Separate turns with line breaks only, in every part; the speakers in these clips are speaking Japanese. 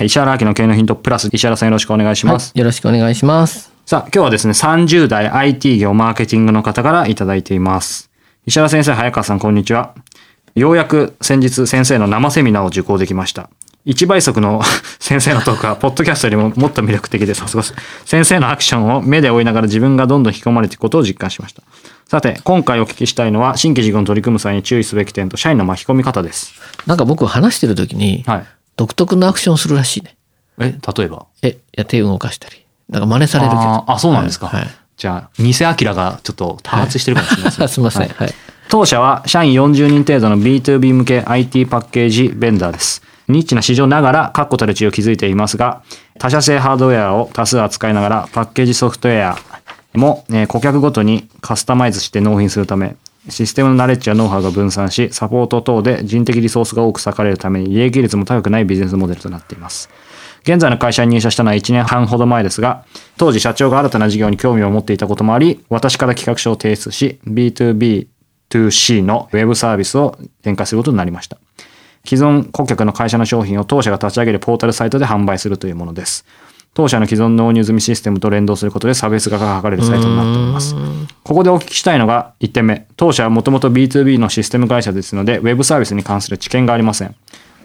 石原明の経営のヒントプラス、石原さんよろしくお願いします。
はい、よろしくお願いします。
さあ、今日はですね、30代 IT 業マーケティングの方からいただいています。石原先生、早川さん、こんにちは。ようやく先日先生の生セミナーを受講できました。1倍速の 先生のトークは、ポッドキャストよりももっと魅力的でさすが。先生のアクションを目で追いながら自分がどんどん引き込まれていくことを実感しました。さて、今回お聞きしたいのは、新規事業に取り組む際に注意すべき点と社員の巻き込み方です。
なんか僕話してる時に、
はい。
独特のアクションをするらしいね。
え、例えば？
え、いや手を動かしたり。なんか真似されるけど。
あーあ、そうなんですか。
はい。
じゃあ、偽アキラがちょっと多発してるかもしれないですね。
はいすみません。
は
はいい。
当社は社員40人程度の B2B 向け IT パッケージベンダーです。ニッチな市場ながら確固たる地位を築いていますが、他社製ハードウェアを多数扱いながらパッケージソフトウェアも、えー顧客ごとにカスタマイズして納品するため、システムのナレッジやノウハウが分散し、サポート等で人的リソースが多く割かれるために利益率も高くないビジネスモデルとなっています。現在の会社に入社したのは1年半ほど前ですが、当時社長が新たな事業に興味を持っていたこともあり、私から企画書を提出し、B2B2C のウェブサービスを展開することになりました。既存顧客の会社の商品を当社が立ち上げるポータルサイトで販売するというものです。当社の既存納入済みシステムと連動することで差別化が図れるサイトになっております。ここでお聞きしたいのが1点目。当社はもともと B2B のシステム会社ですので、ウェブサービスに関する知見がありません。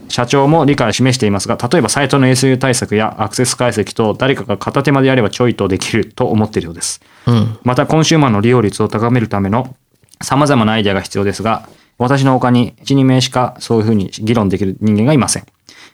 社長も理解を示していますが、例えばサイトの SU 対策やアクセス解析と誰かが片手間でやればちょいとできると思っているようです。
うん。
またコンシューマーの利用率を高めるための様々なアイデアが必要ですが、私の他に1、2名しかそういうふうに議論できる人間がいません。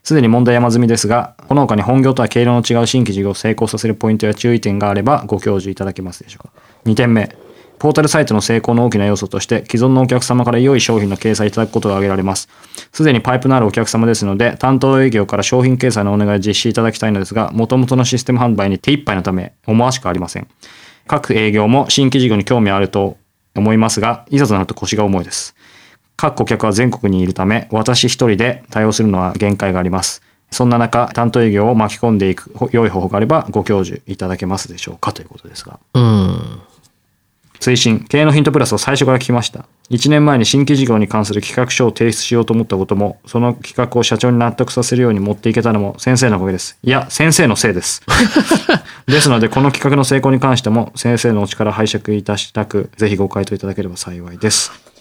すでに問題山積みですが、この他に本業とは経路の違う新規事業を成功させるポイントや注意点があればご教授いただけますでしょうか。2点目。ポータルサイトの成功の大きな要素として、既存のお客様から良い商品の掲載いただくことが挙げられます。すでにパイプのあるお客様ですので、担当営業から商品掲載のお願いを実施いただきたいのですが、元々のシステム販売に手一杯のため、思わしくありません。各営業も新規事業に興味あると思いますが、いざとなると腰が重いです。各顧客は全国にいるため、私一人で対応するのは限界があります。そんな中、担当営業を巻き込んでいく良い方法があればご教授いただけますでしょうかということですが。
うん。
推進、経営のヒントプラスを最初から聞きました。1年前に新規事業に関する企画書を提出しようと思ったことも、その企画を社長に納得させるように持っていけたのも先生のおかげです。いや、先生のせいです。ですので、この企画の成功に関しても、先生のお力拝借いたしたく、ぜひご回答いただければ幸いです。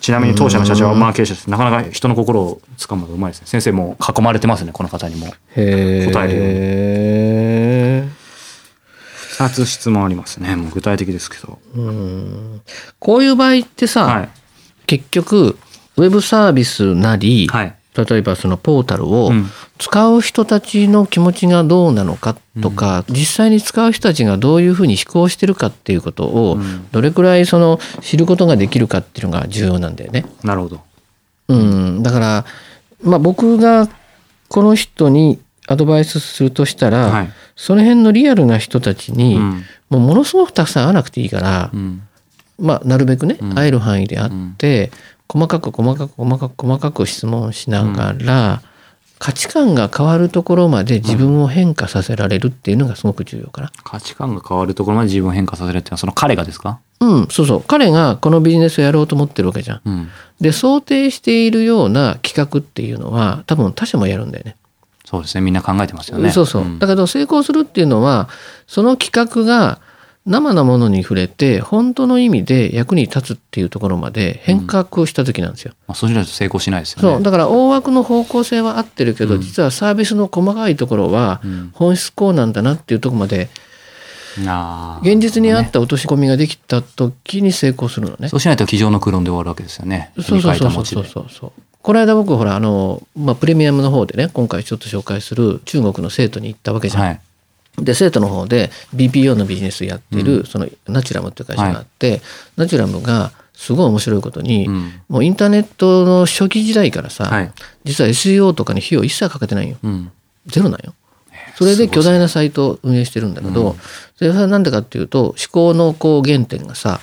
ちなみに当社の社長はマーケーションです。なかなか人の心をつかむのがうまいですね。先生も囲まれてますね、この方にも。
へ
答えるように
え。
二つ質問ありますね。もう具体的ですけど。
こういう場合ってさ、
はい。
結局、ウェブサービスなり、
はい。
例えばそのポータルを
うん
使う人たちの気持ちがどうなのかとか、実際に使う人たちがどういうふうに思考してるかっていうことを
うん
どれくらいその知ることができるかっていうのが重要なんだよね。
なるほど。
うん、だから、まあ、僕がこの人にアドバイスするとしたら、
はい。
その辺のリアルな人たちに、
うん。
もうものすごくたくさん会わなくていいから、
うん。
まあ、なるべくね、
うん
会える範囲であって、細かく細かく細かく細かく質問しながら、価値観が変わるところまで自分を変化させられるっていうのがすごく重要かな。
価値観が変わるところまで自分を変化させるっていうのはその彼がですか？
うん、そうそう。彼がこのビジネスをやろうと思ってるわけじゃん。
うん。
で、想定しているような企画っていうのは、多分他社もやるんだよね。
そうですね。みんな考えてますよね。
そうそう。
ん
だけど成功するっていうのは、その企画が生のものに触れて本当の意味で役に立つっていうところまで変革した時なんですよ。
まあ、そうしないと成功しないですよね。
そうだから大枠の方向性は合ってるけど、実はサービスの細かいところは本質こうなんだなっていうところまで現実に合った落とし込みができた時に成功するのね。
そうしないと机上の空論で終わるわけですよね。
そうそうそうそうそうそう。この間僕ほらあの、まあ、プレミアムの方でね今回ちょっと紹介する中国の生徒に行ったわけじゃん。
はい。
で生徒の方で BPO のビジネスやっている、そのナチュラムっていう会社があって、ナチュラムがすごい面白いことに、
うん
もうインターネットの初期時代からさ、
はい
実は SEO とかに費用一切かけてないよ
うん。
ゼロなんよ。それで巨大なサイトを運営してるんだけど、それはなんでかっていうと思考のこう原点がさ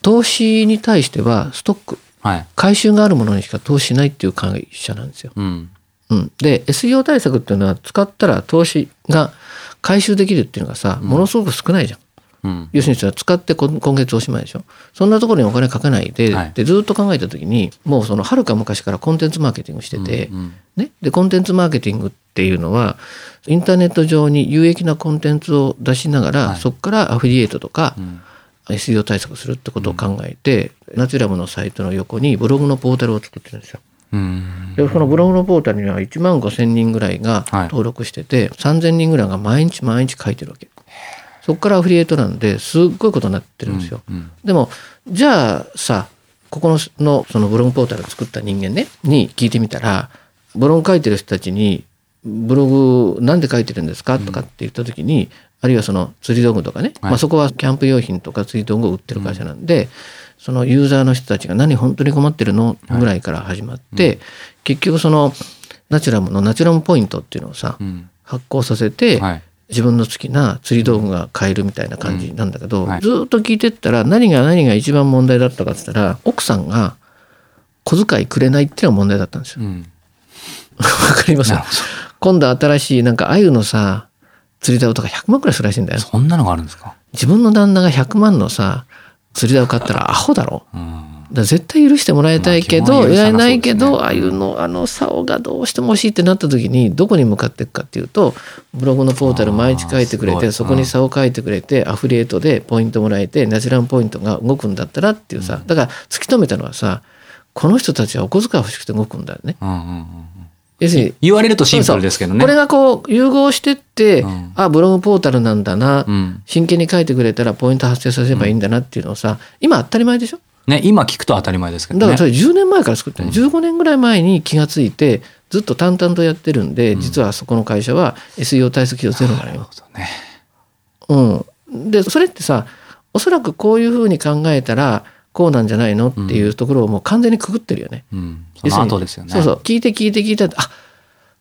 投資に対してはストック
はい。
回収があるものにしか投資しないっていう会社なんですよ。
うん。
うん、で SEO 対策っていうのは使ったら投資が回収できるっていうのがさものすごく少ないじゃん。
うん。
要するにさ使って今今月おしまいでしょ。そんなところにお金かけないで,、
はい。
でずっと考えた時にもうそのはるか昔からコンテンツマーケティングしてて、
うんうん。
ね、でコンテンツマーケティングっていうのはインターネット上に有益なコンテンツを出しながら、
はい。
そこからアフィリエイトとか、
ん。
SEO 対策するってことを考えて、ナチュラムのサイトの横にブログのポータルを作ってるんですよ。
うん。
でそのブログのポータルには1万5千人ぐらいが
はい
登録してて、3,000人ぐらいが毎日毎日書いてるわけ。そこからアフィリエイトなんですっごいことになってるんですよ。
うん
でもじゃあさここののそのブログポータルを作った人間ねに聞いてみたらブログ書いてる人たちにブログなんで書いてるんですか？とかって言った時に、あるいはその釣り道具とかね、
はい。
まあ、そこはキャンプ用品とか釣り道具を売ってる会社なんで、そのユーザーの人たちが何本当に困ってるの？ぐらいから始まって、結局そのナチュラムのナチュラムポイントっていうのをさ、
うん。
発行させて、
はい。
自分の好きな釣り道具が買えるみたいな感じなんだけど、
うんはい。
ずーっと聞いてったら何が何が一番問題だったかって言ったら奥さんが小遣いくれないっていうのが問題だったんですよ。
うん。
わかります？今度新しいなんか鮎のさ釣り竿とか100万くらいするらしいんだよ。
そんなのがあるんですか？
自分の旦那が100万のさ釣り竿買ったらアホだろ。
うん。
だ絶対許してもらいたいけど、いらないけど、ああいうの、あの、竿がどうしても欲しいってなった時に、どこに向かっていくかっていうと、ブログのポータル毎日書いてくれて、そこに竿書いてくれて、アフリエイトでポイントもらえて、ナチュラルポイントが動くんだったらっていうさ、だから突き止めたのはさ、この人たちはお小遣い欲しくて動くんだよね。
うんうんうん。
要するに、
言われるとシンプルですけどね。
これがこう融合してって、
うん
あブログポータルなんだな、
うん。
真剣に書いてくれたらポイント発生させればいいんだなっていうのをさ今当たり前でしょ？
ね、今聞くと当たり前ですけどね。
だからそれ10年前から作ってる、15年ぐらい前に気がついてずっと淡々とやってるんで、実はそこの会社は SEO 対策費用ゼロなのよ。
ね。
うん、でそれってさおそらくこういうふうに考えたらこうなんじゃないのっていうところをもう完全にくぐってるよね。
うん。その後ですよね。
そうそう。聞いて聞いて聞いて。あ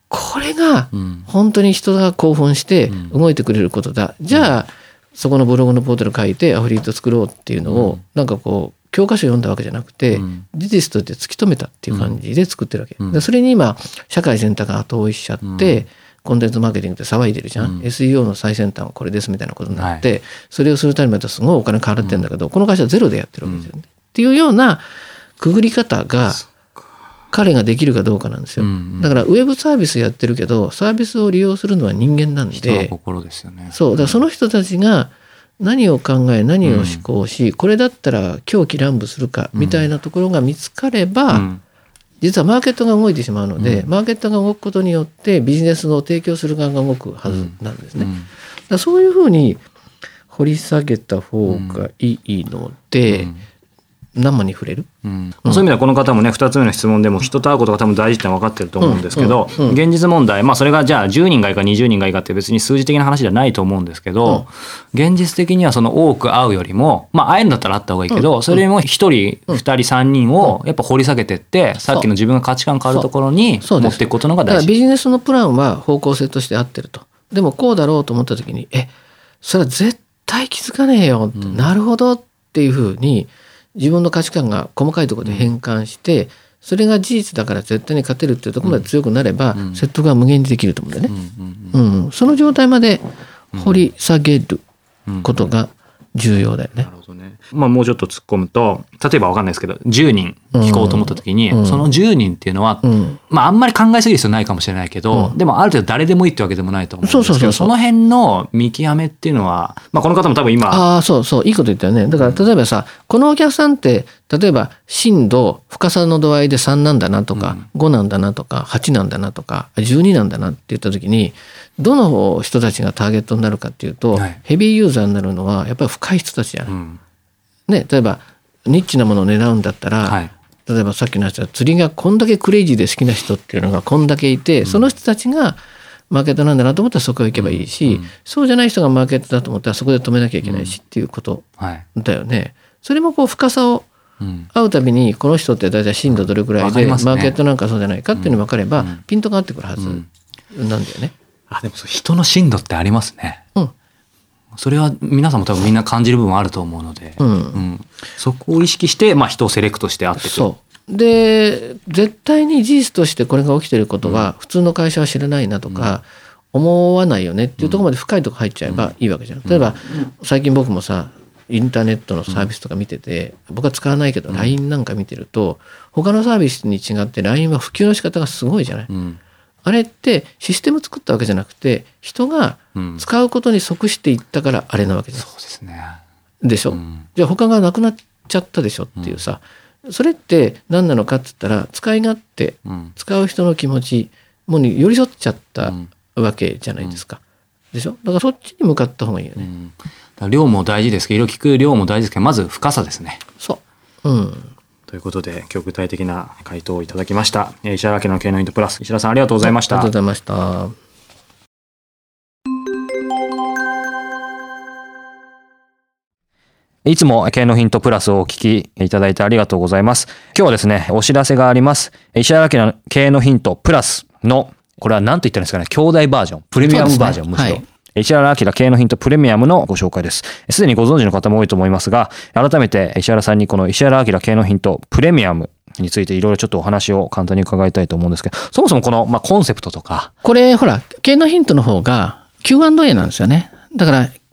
これが
うん。
本当に人が興奮して
うん。
動いてくれることだ、じゃあそこのブログのポータル書いてアフリート作ろうっていうのを、
うん。
なんかこう教科書読んだわけじゃなくて、
うん。
事実として突き止めたっていう感じで作ってるわけ、それに今社会全体が後追いしちゃって、
うん
コンテンツマーケティングって騒いでるじゃん、
うん。
SEO の最先端はこれですみたいなことになって、それをするためにまたすごいお金払ってるんだけど、この会社はゼロでやってるわけですよね。っていうようなくぐり方が彼ができるかどうかなんですよ。
うん
だからウェブサービスやってるけどサービスを利用するのは人間なん
人の
で
心ですよね。
そう。だからその人たちが何を考え何を思考し、これだったら狂気乱舞するかみたいなところが見つかれば、
うん
実はマーケットが動いてしまうので、マーケットが動くことによってビジネスを提供する側が動くはずなんですね。だそういうふうに掘り下げた方がいいので、生に触れる？
うん。そういう意味ではこの方もね2つ目の質問でも人と会うことが多分大事って分かってると思うんですけど、現実問題まあそれがじゃあ10人がいいか20人がいいかって別に数字的な話じゃないと思うんですけど、現実的にはその多く会うよりもまあ会えるんだったら会った方がいいけど、それよりも1人2人3人をやっぱ掘り下げてって、さっきの自分が価値観変わるところに持っていくことのが
だから
大事。
ビジネスのプランは方向性として合ってると。でもこうだろうと思った時に、え、それは絶対気づかねえよって、なるほどっていうふうに自分の価値観が細かいところで変換して、それが事実だから絶対に勝てるっていうところまで強くなれば、説得が無限にできると思うんだよね。うんその状態まで掘り下げることが重要だよね。
な。るほどね。まあもうちょっと突っ込むと、例えばわかんないですけど、10人聞こうと思った時に、
うん。
その10人っていうのは、
うん。
まああんまり考えすぎる必要ないかもしれないけど、でもある程度誰でもいいってわけでもないと思うんですけど、
そうそうそうそう。
の辺の見極めっていうのは、まあこの方も多分今、
ああそうそういいこと言ったよね。だから例えばさこのお客さんって例えば震度深さの度合いで3なんだなとか、5なんだなとか8なんだなとか12なんだなって言った時にどの人たちがターゲットになるかっていうと、
はい
ヘビーユーザーになるのはやっぱり深い人たちじゃない。
うん
ね、例えばニッチなものを狙うんだったら、
はい。
例えばさっきの話は釣りがこんだけクレイジーで好きな人っていうのがこんだけいて、その人たちがマーケットなんだなと思ったらそこへ行けばいいし、そうじゃない人がマーケットだと思ったらそこで止めなきゃいけないしっていうこと
はい。
だよね。それもこう深さを
うん。
会うたびにこの人って大体震度どれくらいで、マーケットなんかそうじゃないかっていうのが分かれば、
うん
ピントが合ってくるはず
うん
なんだよね。
あ、でも人の深度ってありますね。
うん。
それは皆さんも多分みんな感じる部分あると思うので、
うん。
うん。そこを意識して、まあ人をセレクトしてあって。
そう。で絶対に事実としてこれが起きてることは普通の会社は知らないなとか思わないよねっていうところまで深いところ入っちゃえばいいわけじゃん。例えば最近僕もさインターネットのサービスとか見てて僕は使わないけど LINE なんか見てると他のサービスに違って LINE は普及の仕方がすごいじゃない？
うん。
あれってシステム作ったわけじゃなくて人が
うん。
使うことに即していったからあれなわけじゃん。
そうですね。
でしょ、
うん
じゃあ他がなくなっちゃったでしょっていうさ、それって何なのかっつったら使い勝手
うん。
使う人の気持ちもに寄り添っちゃった
うん
わけじゃないですか。でしょ？だからそっちに向かった方がいいよね。
量も大事ですけど、色聞く量も大事ですけど、まず深さですね。
そう。うん。
ということで、今日具体的な回答をいただきました。えー石原家の経営のヒントプラス。石原さんありがとうございました
ありがとうご。ざいました。
いつも経営のヒントプラスをお聞きいただいてありがとうございます。今日はですね、お知らせがあります。石原家の経営のヒントプラスの、これは何と言ったんですかね、兄弟バージョン、プレミアムバージョン、むしろ。
はい
石原明経営のヒントプレミアムのご紹介です。すでにご存知の方も多いと思いますが、改めて石原さんにこの石原明経営のヒントプレミアムについていろいろちょっとお話を簡単に伺いたいと思うんですけど、そもそもこの、まあ、コンセプトとか、
これほら、経営のヒントの方が Q&A なんですよね。だから、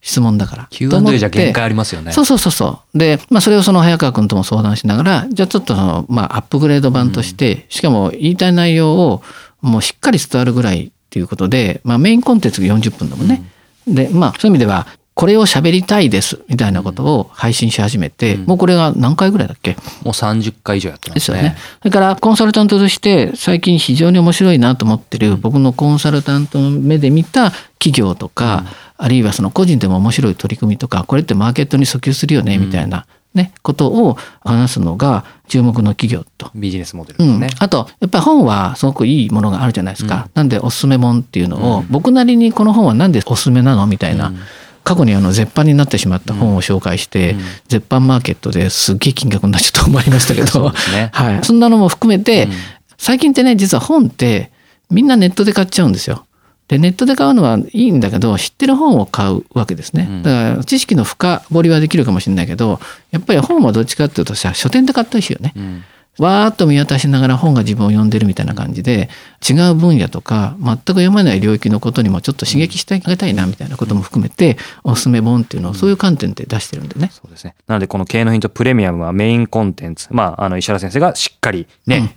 質問だから。
Q&A
て
じゃ限界ありますよね。
そうそうそうそう。で、まあそれをその早川君とも相談しながら、じゃあちょっとその、まあアップグレード版として、しかも言いたい内容をもうしっかり伝わるぐらいっていうことで、まあメインコンテンツが40分だもんね。で、まあそういう意味では、これを喋りたいですみたいなことを配信し始めて、もうこれが何回ぐらいだっけ？
もう30回以上やってまね。
ですすよね。それからコンサルタントとして最近非常に面白いなと思ってる僕のコンサルタントの目で見た企業とか、あるいはその個人でも面白い取り組みとかこれってマーケットに訴求するよねみたいな、ね、ことを話すのが注目の企業と。
ビジネスモデル
うん
ですね。、
あとやっぱり本はすごくいいものがあるじゃないですか。なんでおすすめ本っていうのを、僕なりにこの本はなんでおすすめなのみたいな。過去にあの絶版になってしまった本を紹介して、絶版マーケットですっげえ金額になっちゃったと思いましたけど、
ね
はい、そんなのも含めて、最近ってね実は本ってみんなネットで買っちゃうんですよ。でネットで買うのはいいんだけど知ってる本を買うわけですね。だから知識の深掘りはできるかもしれないけどやっぱり本はどっちかっていうとさ書店で買ったりしよね。
うん
わーっと見渡しながら本が自分を読んでるみたいな感じで違う分野とか全く読まない領域のことにもちょっと刺激してあげたいなみたいなことも含めておすすめ本っていうのをそういう観点で出してるんでね。
そうですね。なので、この経営のヒントプレミアムはメインコンテンツ。まあ、あの、石原先生がしっかりね、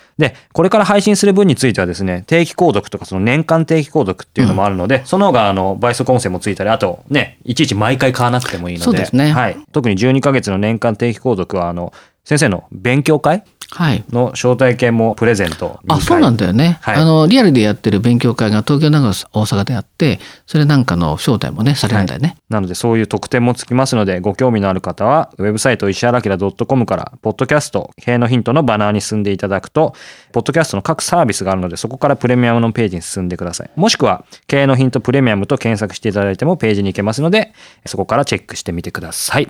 で、これから配信する分についてはですね、定期購読とかその年間定期購読っていうのもあるので、その方があの倍速音声もついたり、あとね、いちいち毎回買わなくてもいいので、
ですね。
はい。特に12ヶ月の年間定期購読はあの、先生の勉強会？
はい。
の招待券もプレゼント
あ、そうなんだよね。
はい
あの、リアルでやってる勉強会が東京、長野、大阪であって、それなんかの招待もね、されるんだよね。
なのでそういう特典もつきますのでご興味のある方はウェブサイト石原明 .com からポッドキャスト経営のヒントのバナーに進んでいただくとポッドキャストの各サービスがあるのでそこからプレミアムのページに進んでくださいもしくは経営のヒントプレミアムと検索していただいてもページに行けますのでそこからチェックしてみてください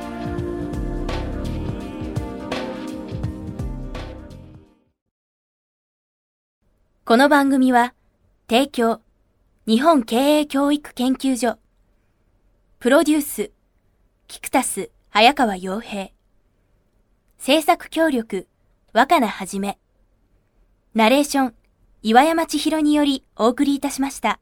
この番組は提供日本経営教育研究所。プロデュースキクタス早川洋平。制作協力若菜はじめ。ナレーション岩山千尋によりお送りいたしました。